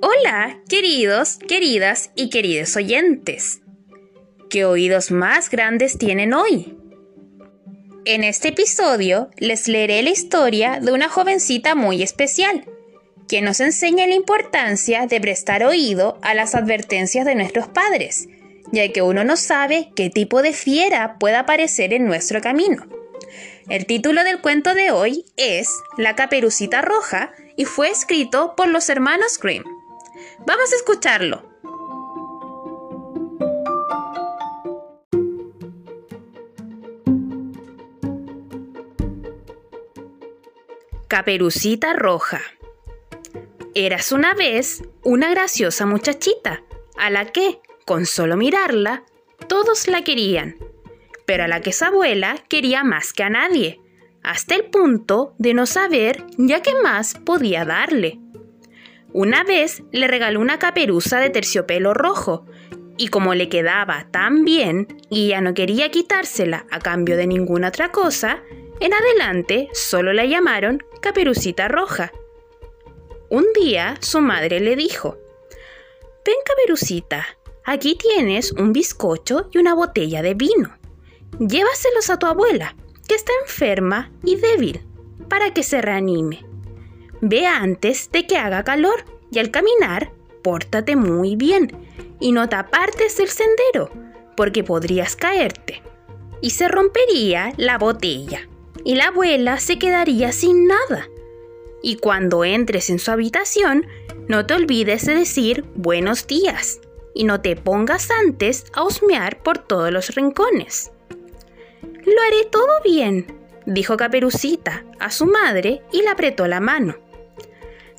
Hola, queridos, queridas y queridos oyentes. ¿Qué oídos más grandes tienen hoy? En este episodio les leeré la historia de una jovencita muy especial, que nos enseña la importancia de prestar oído a las advertencias de nuestros padres, ya que uno no sabe qué tipo de fiera pueda aparecer en nuestro camino. El título del cuento de hoy es La caperucita roja y fue escrito por los hermanos Grimm. Vamos a escucharlo. Caperucita Roja. Eras una vez una graciosa muchachita, a la que, con solo mirarla, todos la querían, pero a la que su abuela quería más que a nadie, hasta el punto de no saber ya qué más podía darle. Una vez le regaló una caperuza de terciopelo rojo, y como le quedaba tan bien y ya no quería quitársela a cambio de ninguna otra cosa, en adelante solo la llamaron Caperucita Roja. Un día su madre le dijo, Ven Caperucita, aquí tienes un bizcocho y una botella de vino. Llévaselos a tu abuela, que está enferma y débil, para que se reanime. Ve antes de que haga calor y al caminar, pórtate muy bien y no te apartes del sendero, porque podrías caerte. Y se rompería la botella y la abuela se quedaría sin nada. Y cuando entres en su habitación, no te olvides de decir buenos días y no te pongas antes a husmear por todos los rincones. Lo haré todo bien, dijo Caperucita a su madre y le apretó la mano.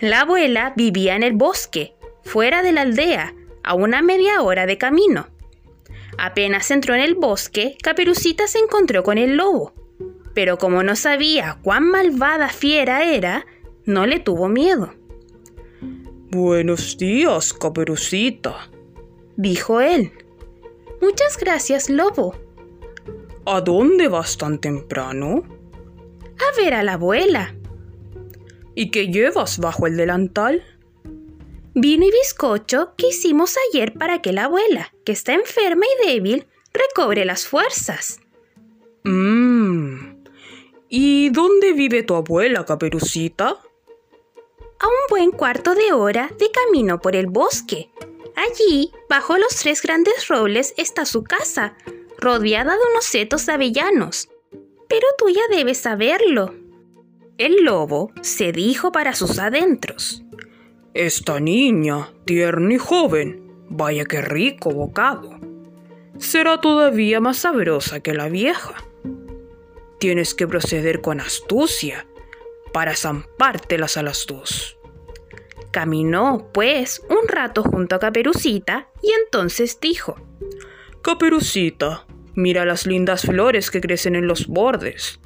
La abuela vivía en el bosque, fuera de la aldea, a una media hora de camino. Apenas entró en el bosque, Caperucita se encontró con el lobo, pero como no sabía cuán malvada fiera era, no le tuvo miedo. Buenos días, Caperucita, dijo él. Muchas gracias, lobo. ¿A dónde vas tan temprano? A ver a la abuela. ¿Y qué llevas bajo el delantal? Vino y bizcocho que hicimos ayer para que la abuela, que está enferma y débil, recobre las fuerzas. Mmm. ¿Y dónde vive tu abuela, Caperucita? A un buen cuarto de hora de camino por el bosque. Allí, bajo los tres grandes robles, está su casa, rodeada de unos setos de avellanos. Pero tú ya debes saberlo. El lobo se dijo para sus adentros. Esta niña, tierna y joven, vaya que rico bocado. Será todavía más sabrosa que la vieja. Tienes que proceder con astucia para zampártelas a las dos. Caminó, pues, un rato junto a Caperucita y entonces dijo, Caperucita, mira las lindas flores que crecen en los bordes.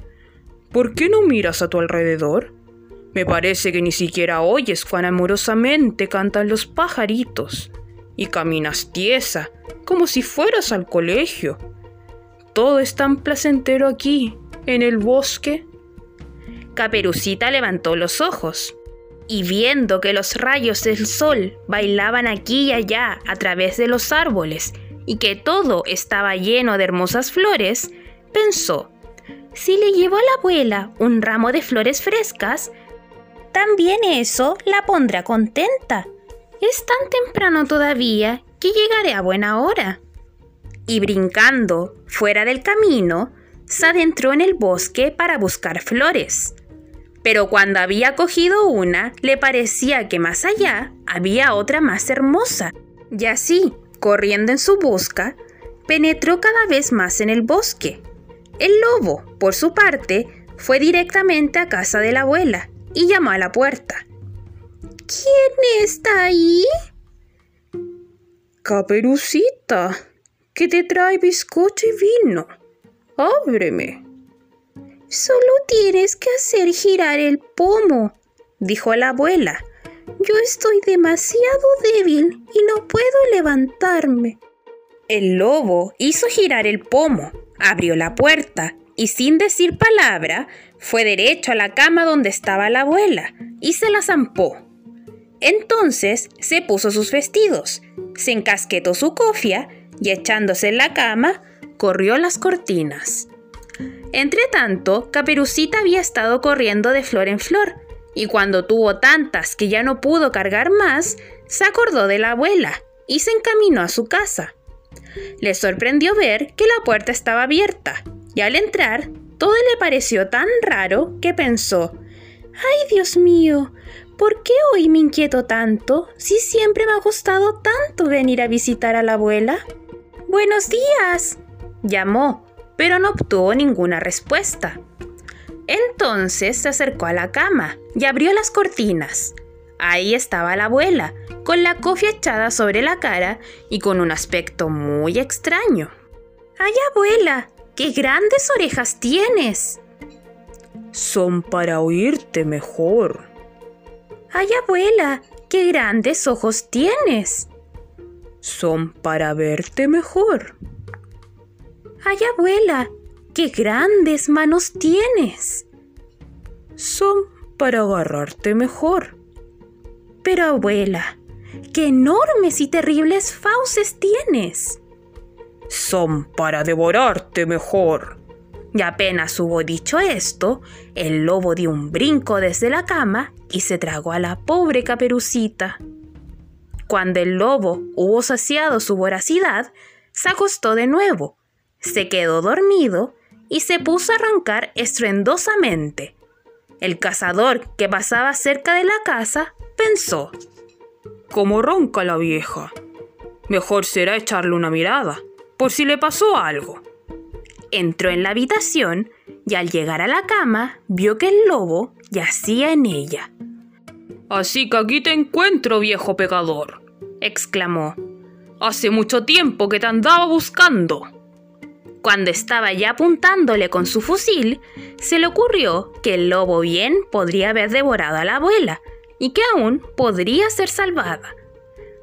¿Por qué no miras a tu alrededor? Me parece que ni siquiera oyes cuán amorosamente cantan los pajaritos y caminas tiesa, como si fueras al colegio. Todo es tan placentero aquí, en el bosque? Caperucita levantó los ojos y viendo que los rayos del sol bailaban aquí y allá a través de los árboles y que todo estaba lleno de hermosas flores, pensó, si le llevo a la abuela un ramo de flores frescas, también eso la pondrá contenta. Es tan temprano todavía que llegaré a buena hora. Y brincando fuera del camino, se adentró en el bosque para buscar flores. Pero cuando había cogido una, le parecía que más allá había otra más hermosa. Y así, corriendo en su busca, penetró cada vez más en el bosque. El lobo, por su parte, fue directamente a casa de la abuela y llamó a la puerta. ¿Quién está ahí? Caperucita, que te trae bizcocho y vino. Ábreme. Solo tienes que hacer girar el pomo, dijo la abuela. Yo estoy demasiado débil y no puedo levantarme. El lobo hizo girar el pomo, abrió la puerta y sin decir palabra fue derecho a la cama donde estaba la abuela y se la zampó. Entonces se puso sus vestidos, se encasquetó su cofia y echándose en la cama, corrió las cortinas. Entretanto, Caperucita había estado corriendo de flor en flor, y cuando tuvo tantas que ya no pudo cargar más, se acordó de la abuela y se encaminó a su casa. Le sorprendió ver que la puerta estaba abierta, y al entrar, todo le pareció tan raro que pensó, ¡Ay, Dios mío! ¿Por qué hoy me inquieto tanto si siempre me ha gustado tanto venir a visitar a la abuela? Buenos días, llamó, pero no obtuvo ninguna respuesta. Entonces se acercó a la cama y abrió las cortinas. Ahí estaba la abuela, con la cofia echada sobre la cara y con un aspecto muy extraño. ¡Ay, abuela! ¡Qué grandes orejas tienes! Son para oírte mejor. ¡Ay, abuela! ¡Qué grandes ojos tienes! Son para verte mejor. ¡Ay, abuela! ¡Qué grandes manos tienes! Son para agarrarte mejor. Pero abuela, qué enormes y terribles fauces tienes. Son para devorarte mejor. Y apenas hubo dicho esto, el lobo dio un brinco desde la cama y se tragó a la pobre caperucita. Cuando el lobo hubo saciado su voracidad, se acostó de nuevo, se quedó dormido y se puso a roncar estruendosamente. El cazador que pasaba cerca de la casa pensó, Como ronca la vieja. Mejor será echarle una mirada, por si le pasó algo. Entró en la habitación y al llegar a la cama vio que el lobo yacía en ella. Así que aquí te encuentro, viejo pecador, exclamó. Hace mucho tiempo que te andaba buscando. Cuando estaba ya apuntándole con su fusil, se le ocurrió que el lobo bien podría haber devorado a la abuela y que aún podría ser salvada.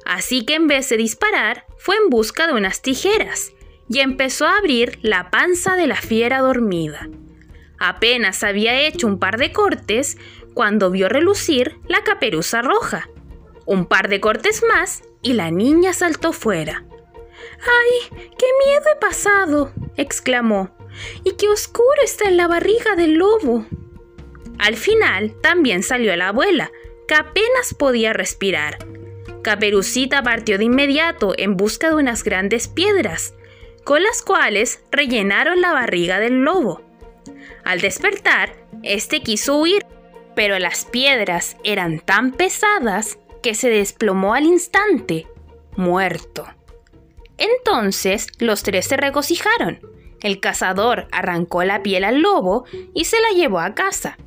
Así que en vez de disparar, fue en busca de unas tijeras y empezó a abrir la panza de la fiera dormida. Apenas había hecho un par de cortes cuando vio relucir la caperuza roja. Un par de cortes más y la niña saltó fuera. ¡Ay, qué miedo he pasado! exclamó. ¡Y qué oscuro está en la barriga del lobo! Al final también salió la abuela, que apenas podía respirar. Caperucita partió de inmediato en busca de unas grandes piedras, con las cuales rellenaron la barriga del lobo. Al despertar, este quiso huir, pero las piedras eran tan pesadas que se desplomó al instante, muerto. Entonces los tres se regocijaron. El cazador arrancó la piel al lobo y se la llevó a casa.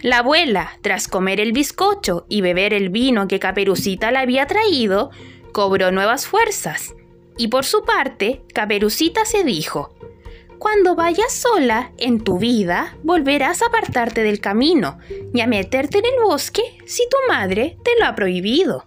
La abuela, tras comer el bizcocho y beber el vino que Caperucita le había traído, cobró nuevas fuerzas. Y por su parte, Caperucita se dijo, Cuando vayas sola en tu vida, volverás a apartarte del camino y a meterte en el bosque si tu madre te lo ha prohibido.